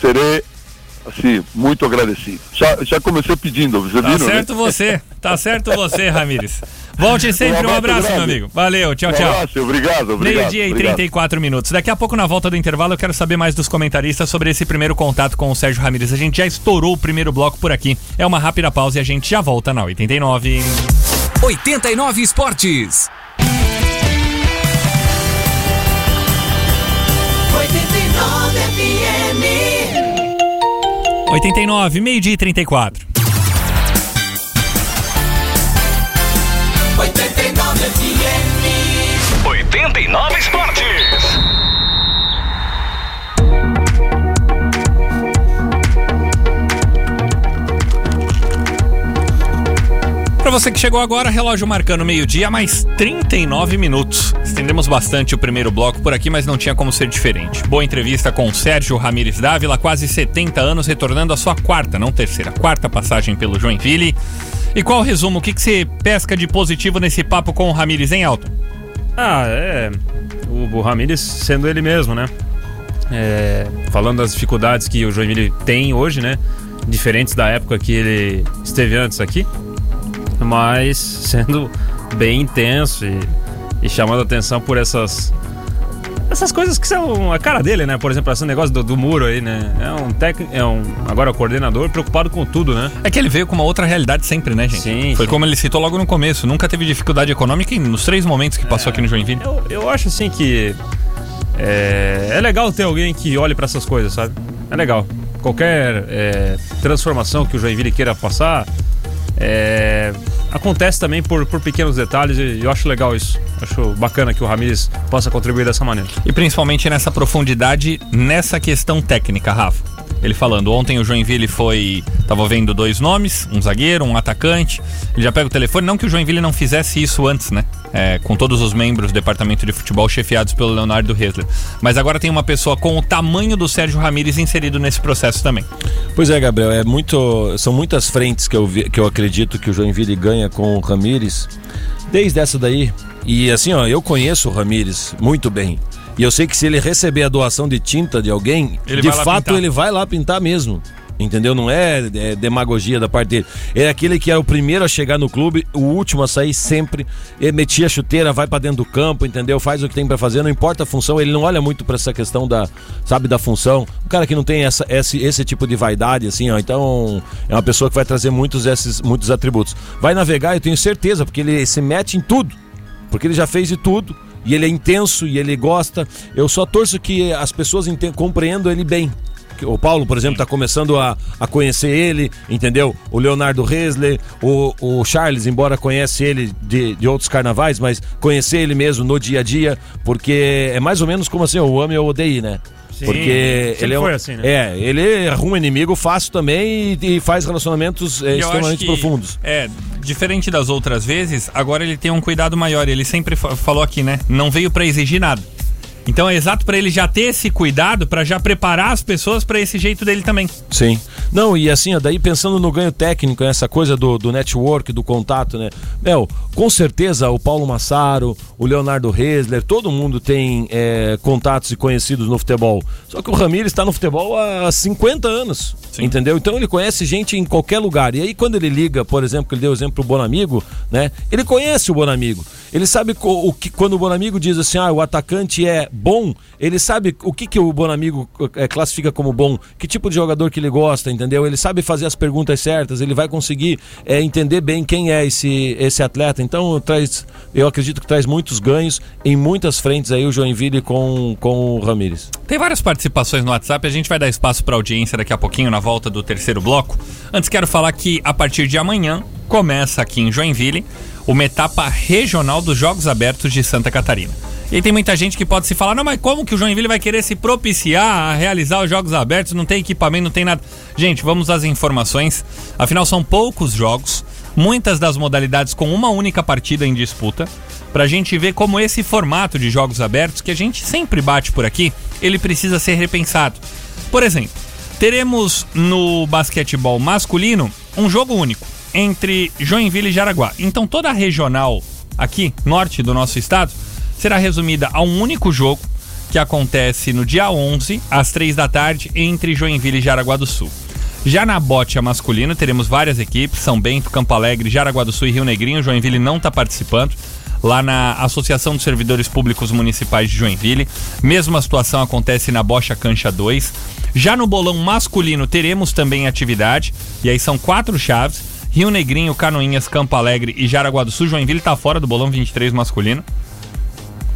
serei assim, muito agradecido. Já, já comecei pedindo, você Tá viu? certo você, tá certo você, Ramires. Volte sempre, um Um abraço, abraço meu amigo. Valeu, tchau, Um tchau. abraço, obrigado, obrigado. Meio-dia e obrigado. 34 minutos. Daqui a pouco, na volta do intervalo, eu quero saber mais dos comentaristas sobre esse primeiro contato com o Sérgio Ramírez. A gente já estourou o primeiro bloco por aqui. É uma rápida pausa e a gente já volta na 89. 89 Esportes. 89, meio-dia e 34. 89 FM. 89 Esportes. Pra você que chegou agora, relógio marcando meio-dia, mais 39 minutos. Estendemos bastante o primeiro bloco por aqui, mas não tinha como ser diferente. Boa entrevista com o Sérgio Ramírez Dávila, quase 70 anos, retornando a sua quarta, não terceira, quarta passagem pelo Joinville. E qual o resumo? O que, que você pesca de positivo nesse papo com o Ramírez, hein, Alton? Ah, é. O, o Ramírez sendo ele mesmo, né? É, falando das dificuldades que o Joinville tem hoje, né? Diferentes da época que ele esteve antes aqui. Mas sendo bem intenso e, e chamando atenção por essas. Essas coisas que são a cara dele, né? Por exemplo, esse negócio do, do muro aí, né? É um técnico, é um agora coordenador preocupado com tudo, né? É que ele veio com uma outra realidade sempre, né, gente? Sim, Foi sim. como ele citou logo no começo. Nunca teve dificuldade econômica nos três momentos que passou aqui no Joinville. Eu, eu acho assim que é, é legal ter alguém que olhe pra essas coisas, sabe? É legal. Qualquer é, transformação que o Joinville queira passar é, acontece também por, por pequenos detalhes e eu acho legal isso. Acho bacana que o Ramires possa contribuir dessa maneira. E principalmente nessa profundidade, nessa questão técnica, Rafa. Ele falando, ontem o Joinville foi. Tava vendo dois nomes, um zagueiro, um atacante. Ele já pega o telefone, não que o Joinville não fizesse isso antes, né? É, com todos os membros do departamento de futebol chefiados pelo Leonardo Hessler. Mas agora tem uma pessoa com o tamanho do Sérgio Ramírez inserido nesse processo também. Pois é, Gabriel, é muito, são muitas frentes que eu, vi- que eu acredito que o Joinville ganha com o Ramires. Desde essa daí. E assim, ó, eu conheço o Ramires muito bem. E eu sei que se ele receber a doação de tinta de alguém, Ele de fato pintar. ele vai lá pintar mesmo. Entendeu? Não é, é demagogia da parte dele. É aquele que é o primeiro a chegar no clube, o último a sair sempre. Ele metia a chuteira, vai pra dentro do campo, entendeu? Faz o que tem pra fazer, não importa a função. Ele não olha muito pra essa questão da, sabe, da função. Um cara que não tem essa, esse, esse tipo de vaidade, assim, ó. Então, é uma pessoa que vai trazer muitos, esses, muitos atributos. Vai navegar, eu tenho certeza, porque ele se mete em tudo. Porque ele já fez de tudo. E ele é intenso e ele gosta. Eu só torço que as pessoas compreendam ele bem. O Paulo, por exemplo, está começando a, a conhecer ele, entendeu? O Leonardo Resler, o, o Charles, embora conhece ele de, de outros carnavais, mas conhecer ele mesmo no dia a dia, porque é mais ou menos como assim, o ame ou odeie, né? Sim, porque ele é um, foi assim, né? É, ele arruma inimigo fácil também e, e faz relacionamentos é, extremamente que, profundos. É, diferente das outras vezes, agora ele tem um cuidado maior. Ele sempre fa- falou aqui, né? Não veio pra exigir nada. Então é exato pra ele já ter esse cuidado pra já preparar as pessoas pra esse jeito dele também. Sim. Não, e assim, ó, daí pensando no ganho técnico, essa coisa do, do network, do contato, né? Mel, com certeza o Paulo Massaro, o Leonardo Resler, todo mundo tem é, contatos e conhecidos no futebol. Só que o Ramires está no futebol há 50 anos, entendeu? Então ele conhece gente em qualquer lugar. E aí quando ele liga, por exemplo, que ele deu o exemplo pro Bonamigo, né? Ele conhece o Bonamigo. Ele sabe o que, quando o Bonamigo diz assim, ah, o atacante é bom, ele sabe o que, que o Bonamigo é, classifica como bom, que tipo de jogador que ele gosta, entendeu? Ele sabe fazer as perguntas certas, ele vai conseguir é, entender bem quem é esse, esse atleta. Então traz, eu acredito que traz muitos ganhos em muitas frentes aí o Joinville com, com o Ramires. Tem várias participações no WhatsApp, a gente vai dar espaço para audiência daqui a pouquinho na volta do terceiro bloco. Antes quero falar que a partir de amanhã começa aqui em Joinville uma etapa regional dos Jogos Abertos de Santa Catarina. E tem muita gente que pode se falar, não, mas como que o Joinville vai querer se propiciar a realizar os Jogos Abertos? Não tem equipamento, não tem nada. Gente, vamos às informações. Afinal, são poucos jogos, muitas das modalidades com uma única partida em disputa, pra gente ver como esse formato de Jogos Abertos, que a gente sempre bate por aqui, ele precisa ser repensado. Por exemplo, teremos no basquetebol masculino um jogo único entre Joinville e Jaraguá. Então toda a regional aqui, norte do nosso estado, será resumida a um único jogo que acontece no dia 11, às 3 da tarde, entre Joinville e Jaraguá do Sul. Já na bote masculina, teremos várias equipes, São Bento, Campo Alegre, Jaraguá do Sul e Rio Negrinho. Joinville não está participando. Lá na Associação dos Servidores Públicos Municipais de Joinville. Mesma situação acontece na Bocha Cancha 2. Já no bolão masculino teremos também atividade. E aí são quatro chaves. Rio Negrinho, Canoinhas, Campo Alegre e Jaraguá do Sul. Joinville está fora do bolão 23 masculino.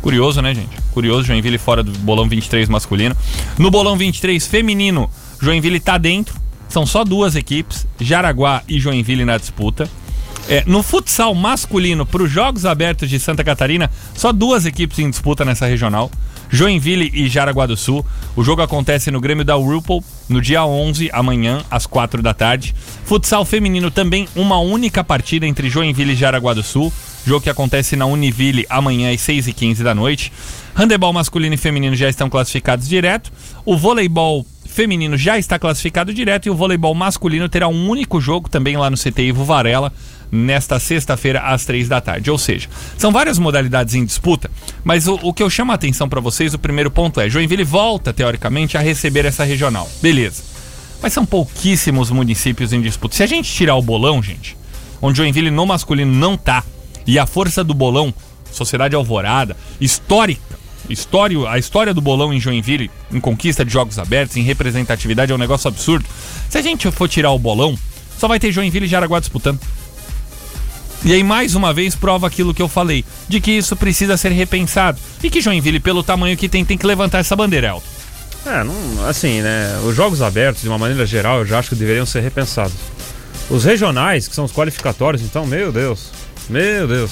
Curioso, né, gente? Curioso, Joinville fora do bolão 23 masculino. No bolão 23 feminino, Joinville tá dentro. São só duas equipes, Jaraguá e Joinville na disputa. É, no futsal masculino, para os Jogos Abertos de Santa Catarina, só duas equipes em disputa nessa regional. Joinville e Jaraguá do Sul. O jogo acontece no Grêmio da Whirlpool no dia 11, amanhã, às 4 da tarde. Futsal feminino também uma única partida entre Joinville e Jaraguá do Sul. Jogo que acontece na Univille amanhã às 6 e 15 da noite. Handebol masculino e feminino já estão classificados direto. O voleibol feminino já está classificado direto e o voleibol masculino terá um único jogo também lá no CTI Ivo Varela nesta sexta-feira às três da tarde. Ou seja, são várias modalidades em disputa, mas o, o que eu chamo a atenção para vocês, o primeiro ponto é: Joinville volta, teoricamente, a receber essa regional. Beleza. Mas são pouquíssimos municípios em disputa. Se a gente tirar o bolão, gente, onde Joinville no masculino não tá, e a força do bolão, Sociedade Alvorada, histórica, história, a história do bolão em Joinville, em conquista de jogos abertos, em representatividade, é um negócio absurdo. Se a gente for tirar o bolão, só vai ter Joinville e Jaraguá disputando. E aí, mais uma vez, prova aquilo que eu falei, de que isso precisa ser repensado. E que Joinville, pelo tamanho que tem, tem que levantar essa bandeira, Elton. É, não, assim, né? Os jogos abertos, de uma maneira geral, eu já acho que deveriam ser repensados. Os regionais, que são os qualificatórios, então, meu Deus. Meu Deus.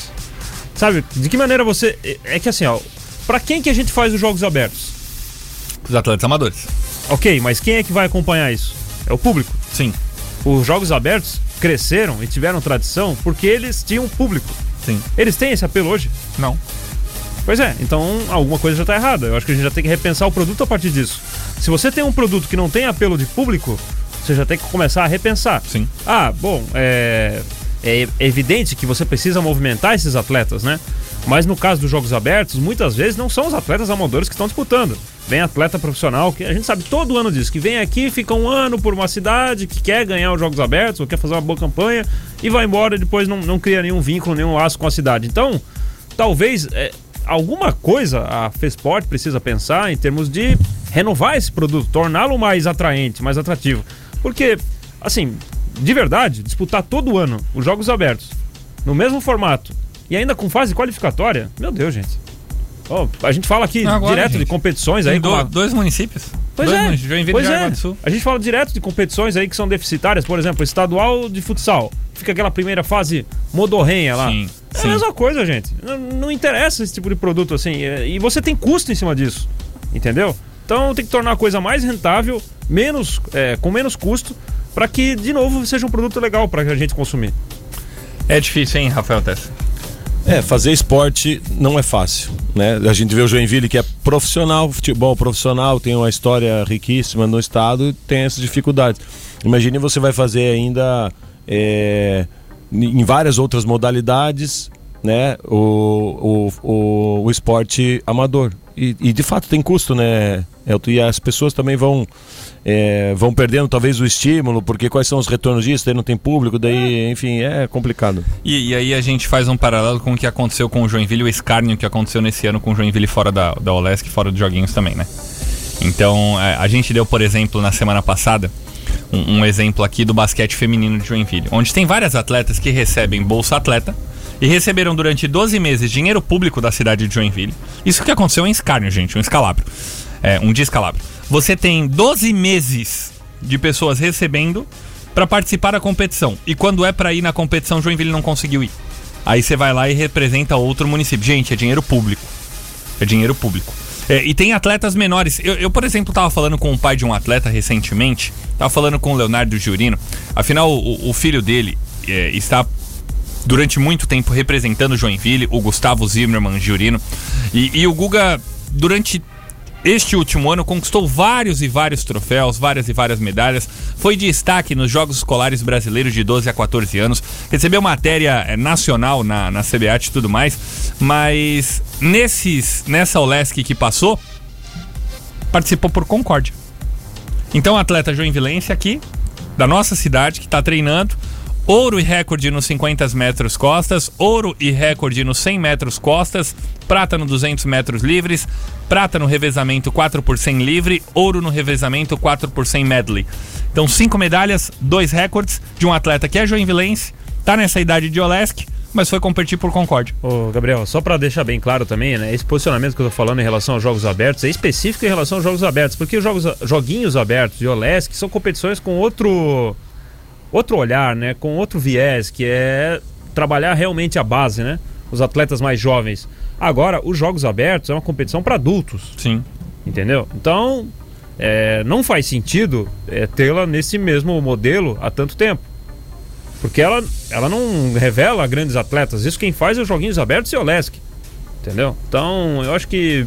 Sabe, de que maneira você. é- É que assim, ó. Pra quem que a gente faz os jogos abertos? Os atletas amadores. Ok, mas quem é que vai acompanhar isso? É o público. Sim. Os jogos abertos cresceram e tiveram tradição porque eles tinham público. Sim. Eles têm esse apelo hoje? Não. Pois é, então alguma coisa já tá errada. Eu acho que a gente já tem que repensar o produto a partir disso. Se você tem um produto que não tem apelo de público, você já tem que começar a repensar. Sim. Ah, bom, é, é evidente que você precisa movimentar esses atletas, né? Mas no caso dos jogos abertos, muitas vezes não são os atletas amadores que estão disputando. Vem atleta profissional, que a gente sabe todo ano disso, que vem aqui, fica um ano por uma cidade, que quer ganhar os jogos abertos, ou quer fazer uma boa campanha, e vai embora e depois não, não cria nenhum vínculo, nenhum laço com a cidade. Então, talvez é, alguma coisa a Fesport precisa pensar em termos de renovar esse produto, torná-lo mais atraente, mais atrativo. Porque, assim, de verdade, disputar todo ano os jogos abertos no mesmo formato e ainda com fase qualificatória, meu Deus, gente. Ó, a gente fala aqui Agora, direto de gente, competições Tem aí do- a- dois municípios. Pois dois é, municípios, pois é. A gente fala direto de competições aí que são deficitárias, por exemplo, estadual de futsal. Fica aquela primeira fase modorrenha lá. Sim, é sim. a mesma coisa, gente. Não, não interessa esse tipo de produto assim. é, E você tem custo em cima disso. Entendeu? Então tem que tornar a coisa mais rentável, menos, é, com menos custo, para que, de novo, seja um produto legal para a gente consumir. É difícil, hein, Rafael Tessa? É, fazer esporte não é fácil, né? A gente vê o Joinville que é profissional, futebol profissional, tem uma história riquíssima no estado e tem essas dificuldades. Imagine você vai fazer ainda é, em várias outras modalidades, né? O, o, o, o esporte amador. E, e, de fato tem custo, né, Elton? E as pessoas também vão, é, vão perdendo talvez o estímulo, porque quais são os retornos disso? Daí não tem público, daí, enfim, é complicado. E, e, aí a gente faz um paralelo com o que aconteceu com o Joinville, o escárnio que aconteceu nesse ano com o Joinville fora da, da Olesc, fora dos joguinhos também, né? Então, é, a gente deu, por exemplo, na semana passada, um, um exemplo aqui do basquete feminino de Joinville, onde tem várias atletas que recebem Bolsa Atleta, e receberam durante 12 meses dinheiro público da cidade de Joinville. Isso que aconteceu em escárnio, gente, um escalabro. É, um descalabro. Você tem 12 meses de pessoas recebendo para participar da competição. E quando é para ir na competição, Joinville não conseguiu ir. Aí você vai lá e representa outro município. Gente, é dinheiro público. É dinheiro público. É, e tem atletas menores. Eu, eu, por exemplo, tava falando com o pai de um atleta recentemente. Tava falando com o Leonardo Giurino. Afinal, o, o filho dele é, está durante muito tempo representando Joinville, o Gustavo Zimmermann Giurino. E, e o Guga, durante este último ano conquistou vários e vários troféus, várias e várias medalhas. Foi destaque nos Jogos Escolares Brasileiros de 12 a 14 anos. Recebeu matéria eh, nacional na, na CBAT e tudo mais. Mas nesses, nessa Olesc que passou, participou por Concórdia. Então, atleta joinvilense aqui, da nossa cidade, que está treinando, Ouro e recorde nos 50 metros costas, ouro e recorde nos 100 metros costas, prata no 200 metros livres, prata no revezamento 4 por 100 livre, ouro no revezamento 4 por 100 medley. Então, cinco medalhas, dois recordes de um atleta que é joinvilense, tá nessa idade de Olesc, mas foi competir por Concórdia. Ô, Gabriel, só para deixar bem claro também, né, esse posicionamento que eu tô falando em relação aos jogos abertos é específico em relação aos jogos abertos, porque os jogos, joguinhos abertos de Olesc são competições com outro outro olhar, né? Com outro viés, que é trabalhar realmente a base, né? Os atletas mais jovens. Agora, os Jogos Abertos é uma competição para adultos. Sim. Entendeu? Então, é, não faz sentido é, tê-la nesse mesmo modelo há tanto tempo. Porque ela, ela não revela grandes atletas. Isso quem faz é os Joguinhos Abertos e o Lesk. Entendeu? Então, eu acho que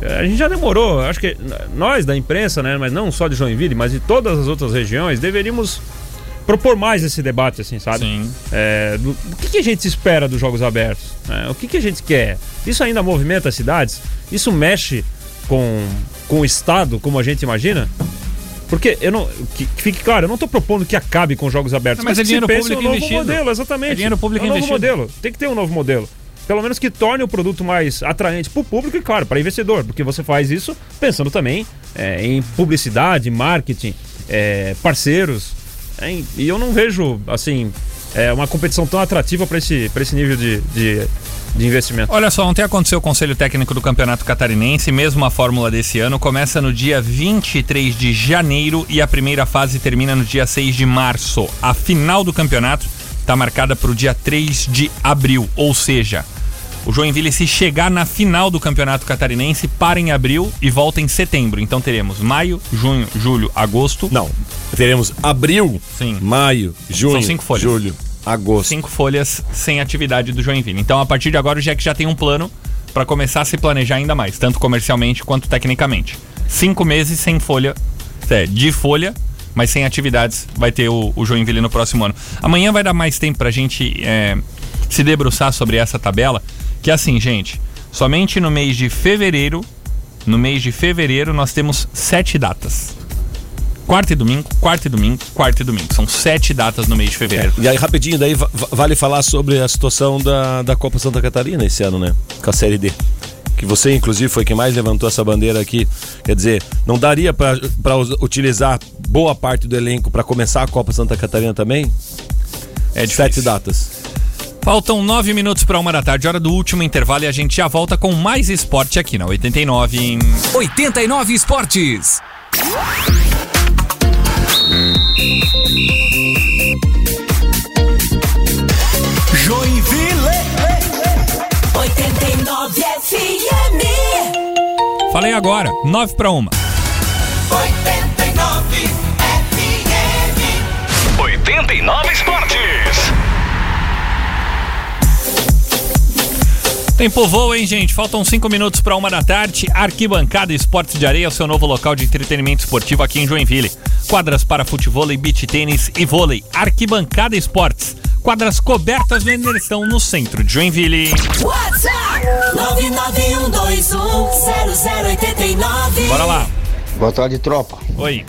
é, a gente já demorou, acho que nós da imprensa, né, mas não só de Joinville, mas de todas as outras regiões, deveríamos propor mais esse debate, assim, sabe? Sim. É, do, o que, que, a gente espera dos Jogos Abertos? Né? O que, que a gente quer? Isso ainda movimenta as cidades? Isso mexe com, com o Estado, como a gente imagina? Porque eu não. Que, que fique claro, eu não estou propondo que acabe com os Jogos Abertos, mas, mas é dinheiro público um novo investido. modelo, exatamente. É dinheiro público é um novo investido. modelo. Tem que ter um novo modelo. Pelo menos que torne o produto mais atraente para o público e, claro, para investidor, porque você faz isso pensando também é, em publicidade, marketing, é, parceiros. É, e eu não vejo, assim, é, uma competição tão atrativa para esse, esse nível de, de, de, investimento. Olha só, ontem aconteceu o Conselho Técnico do Campeonato Catarinense, mesmo a fórmula desse ano, começa no dia 23 de janeiro e a primeira fase termina no dia 6 de março. A final do campeonato está marcada para o dia 3 de abril, ou seja, o Joinville, se chegar na final do Campeonato Catarinense, para em abril e volta em setembro. Então teremos maio, junho, julho, agosto. Não, teremos abril, Sim. maio, junho, São cinco folhas. julho, agosto. Cinco folhas sem atividade do Joinville. Então, a partir de agora, o Jack já tem um plano para começar a se planejar ainda mais, tanto comercialmente quanto tecnicamente. Cinco meses sem folha, é, de folha, mas sem atividades, vai ter o, o Joinville no próximo ano. Amanhã vai dar mais tempo pra gente é, se debruçar sobre essa tabela. Que assim, gente, somente no mês de fevereiro, no mês de fevereiro, nós temos sete datas. Quarta e domingo, quarta e domingo, quarta e domingo. São sete datas no mês de fevereiro. É, e aí, rapidinho, daí va- vale falar sobre a situação da, da Copa Santa Catarina esse ano, né? Com a Série D. Que você, inclusive, foi quem mais levantou essa bandeira aqui. Quer dizer, não daria para utilizar boa parte do elenco para começar a Copa Santa Catarina também? É difícil. Sete datas. Faltam nove minutos para uma da tarde, hora do último intervalo, e a gente já volta com mais esporte aqui na 89 em 89 Esportes. Joinville. 89 FM. Falei agora, nove para uma. 89 FM. 89 Esportes. Tempo voa, hein, gente? Faltam cinco minutos para uma da tarde. Arquibancada Esportes de Areia, o seu novo local de entretenimento esportivo aqui em Joinville. Quadras para futebol, beach tênis e vôlei. Arquibancada Esportes. Quadras cobertas no Enerstão, no centro de Joinville. WhatsApp 991210089. Bora lá. Boa tarde, tropa. Oi.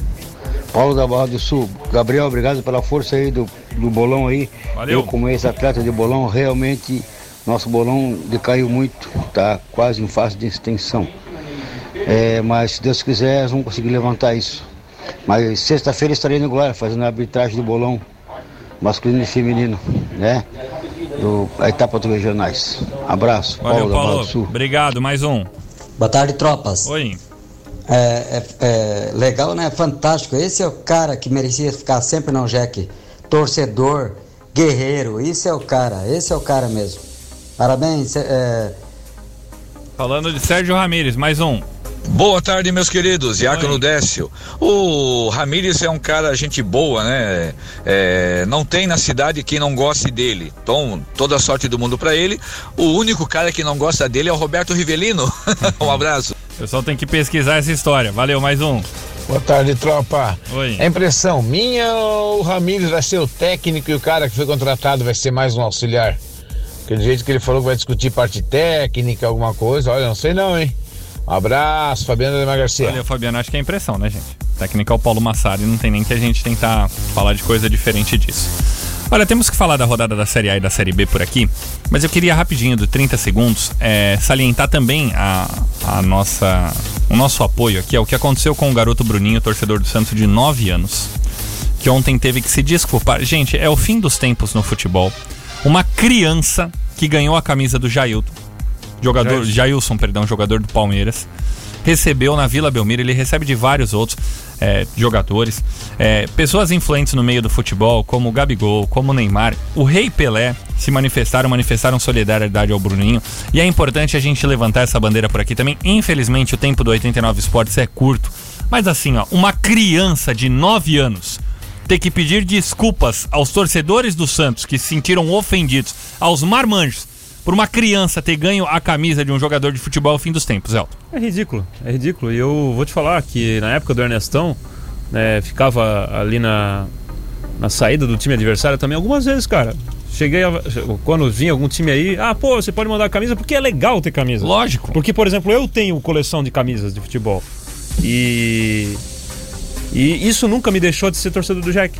Paulo da Barra do Sul. Gabriel, obrigado pela força aí do, do bolão aí. Valeu. Eu, como ex-atleta de bolão, realmente nosso bolão decaiu muito, tá quase em fase de extensão. É, mas se Deus quiser, nós vamos conseguir levantar isso. Mas sexta-feira estarei no Glória fazendo a arbitragem do bolão masculino e feminino, né? Do, a etapa dos regionais. Abraço, Valeu, Paulo Paulo. do Sul. Obrigado, mais um. Boa tarde, tropas. Oi. É, é- é legal, né? Fantástico. Esse é o cara que merecia ficar sempre no Jack. Torcedor, guerreiro. Isso é o cara. Esse é o cara mesmo. Parabéns. é, Falando de Sérgio Ramírez, mais um. Boa tarde, meus queridos. Diácono Décio. O Ramírez é um cara gente boa, né? É, não tem na cidade quem não goste dele. Então, toda a sorte do mundo pra ele. O único cara que não gosta dele é o Roberto Rivelino. [LAUGHS] um abraço. O pessoal tem que pesquisar essa história. Valeu, mais um. Boa tarde, tropa. Oi. É impressão minha ou o Ramires vai ser o técnico e o cara que foi contratado vai ser mais um auxiliar? Aquele jeito que ele falou que vai discutir parte técnica, alguma coisa, olha, não sei não, hein? Um abraço, Fabiano Ademar Garcia. Valeu, Fabiano. Acho que é impressão, né, gente? Técnica é o Paulo Massari. Não tem nem que a gente tentar falar de coisa diferente disso. Olha, temos que falar da rodada da Série A e da Série B por aqui, mas eu queria rapidinho, do 30 segundos, é, salientar também a, a nossa, o nosso apoio aqui ao que aconteceu com o garoto Bruninho, torcedor do Santos de 9 anos, que ontem teve que se desculpar. Gente, é o fim dos tempos no futebol. Uma criança que ganhou a camisa do Jailton, jogador, Jailson, perdão, jogador do Palmeiras, recebeu na Vila Belmiro, ele recebe de vários outros é, jogadores, é, pessoas influentes no meio do futebol, como o Gabigol, como o Neymar, o Rei Pelé se manifestaram, manifestaram solidariedade ao Bruninho. E é importante a gente levantar essa bandeira por aqui também. Infelizmente, o tempo do 89 Esportes é curto. Mas assim, ó, uma criança de 9 anos ter que pedir desculpas aos torcedores do Santos que se sentiram ofendidos, aos marmanjos, por uma criança ter ganho a camisa de um jogador de futebol ao fim dos tempos, Elton. É ridículo, é ridículo. E eu vou te falar que na época do Ernestão, né, ficava ali na, na saída do time adversário também algumas vezes, cara. Cheguei a, quando vinha algum time aí, ah, pô, você pode mandar a camisa porque é legal ter camisa. Lógico. Porque, por exemplo, eu tenho coleção de camisas de futebol. E e isso nunca me deixou de ser torcedor do Jack.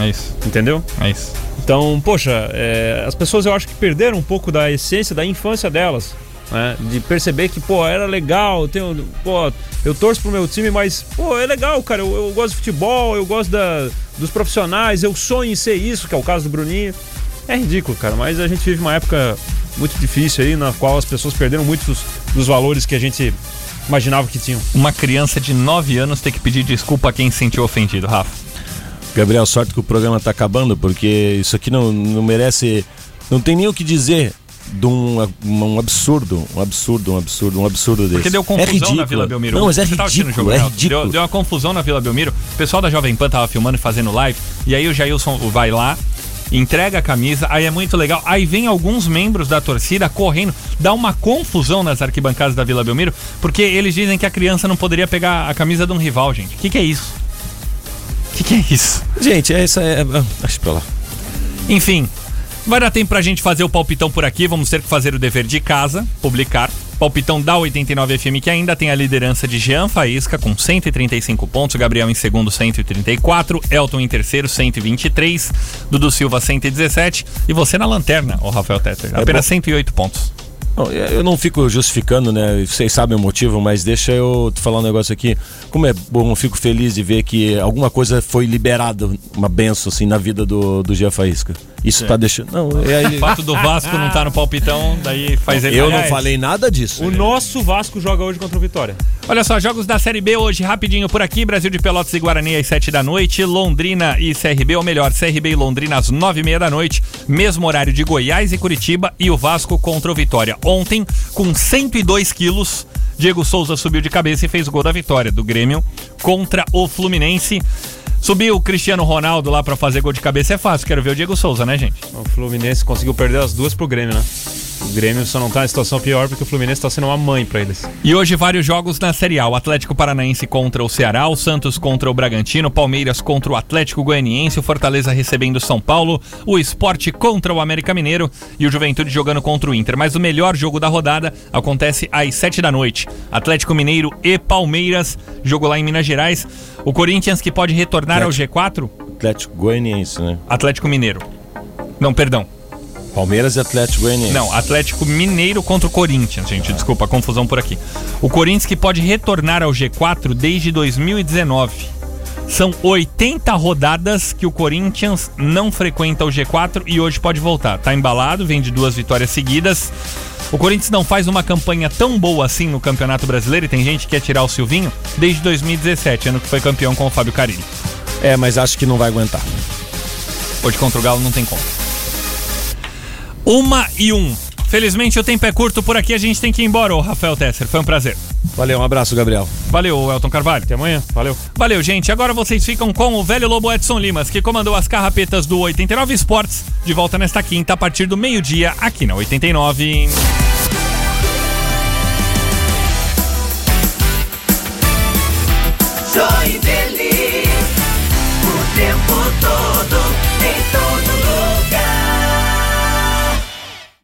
É isso. Entendeu? É isso. Então, poxa, é, as pessoas eu acho que perderam um pouco da essência da infância delas. Né? De perceber que, pô, era legal, eu tenho, pô, eu torço pro meu time, mas, pô, é legal, cara, eu, eu gosto de futebol, eu gosto da, dos profissionais, eu sonho em ser isso, que é o caso do Bruninho. É ridículo, cara, mas a gente vive uma época muito difícil aí, na qual as pessoas perderam muitos dos, dos valores que a gente imaginava que tinham. Uma criança de 9 anos ter que pedir desculpa a quem se sentiu ofendido, Rafa. Gabriel, sorte que o programa tá acabando, porque isso aqui não, não merece. Não tem nem o que dizer de um, um absurdo, um absurdo, um absurdo, um absurdo desse. Porque deu é confusão ridículo. na Vila Belmiro. Não, mas é ridículo, jogo, é né? ridículo. Deu, deu uma confusão na Vila Belmiro. O pessoal da Jovem Pan tava filmando e fazendo live. E aí o Jailson vai lá, entrega a camisa, aí é muito legal. Aí vem alguns membros da torcida correndo, dá uma confusão nas arquibancadas da Vila Belmiro, porque eles dizem que a criança não poderia pegar a camisa de um rival, gente. O que, que é isso? O que, que é isso? Gente, essa é. Acho pra lá. Enfim, vai dar tempo pra gente fazer o palpitão por aqui. Vamos ter que fazer o dever de casa, publicar. Palpitão da 89 FM, que ainda tem a liderança de Jean Faísca, com 135 pontos. Gabriel em segundo, 134. Elton em terceiro, 123. Dudu Silva, 117. E você na lanterna, o Rafael Tetter. É Apenas bom. 108 pontos. Não, eu não fico justificando, né? Vocês sabem o motivo, mas deixa eu te falar um negócio aqui. Como é bom, eu fico feliz de ver que alguma coisa foi liberada, uma benção assim na vida do, do Gia Faísca. Isso É. tá deixando. Não, é, O fato do Vasco não tá no palpitão, daí faz ele eu não falei nada disso. O nosso Vasco joga hoje contra o Vitória. Olha só, jogos da Série B hoje, rapidinho por aqui. Brasil de Pelotas e Guarani às 7 da noite. Londrina e CRB, ou melhor, CRB e Londrina às 9 e meia da noite. Mesmo horário de Goiás e Curitiba. E o Vasco contra o Vitória. Ontem, com 102 quilos, Diego Souza subiu de cabeça e fez gol da vitória do Grêmio contra o Fluminense. Subiu o Cristiano Ronaldo lá pra fazer gol de cabeça é fácil. Quero ver o Diego Souza, né, gente? O Fluminense conseguiu perder as duas pro Grêmio, né? O Grêmio só não tá em situação pior porque o Fluminense tá sendo uma mãe pra eles. E hoje vários jogos na Série A. O Atlético Paranaense contra o Ceará, o Santos contra o Bragantino, Palmeiras contra o Atlético Goianiense, o Fortaleza recebendo o São Paulo, o Esporte contra o América Mineiro e o Juventude jogando contra o Inter. Mas o melhor jogo da rodada acontece às 7 da noite. Atlético Mineiro e Palmeiras, jogo lá em Minas Gerais. O Corinthians que pode retornar ao G4? Atlético Goianiense, né? Atlético Mineiro. Não, perdão. Palmeiras e Atlético Goianiense. Não, Atlético Mineiro contra o Corinthians, gente. Desculpa a confusão por aqui. O Corinthians que pode retornar ao G4 desde 2019. São 80 rodadas que o Corinthians não frequenta o G4 e hoje pode voltar. Tá embalado, vem de duas vitórias seguidas. O Corinthians não faz uma campanha tão boa assim no Campeonato Brasileiro e tem gente que quer tirar o Silvinho desde 2017, ano que foi campeão com o Fábio Carilli. É, mas acho que não vai aguentar. Hoje contra o Galo não tem como. Uma e um. Felizmente o tempo é curto por aqui, a gente tem que ir embora, ô Rafael Tesser. Foi um prazer. Valeu, um abraço, Gabriel. Valeu, Elton Carvalho. Até amanhã. Valeu. Valeu, gente. Agora vocês ficam com o velho Lobo Edson Limas, que comandou as carrapetas do 89 Esportes, de volta nesta quinta, a partir do meio-dia, aqui na 89. Joinville, o tempo todo.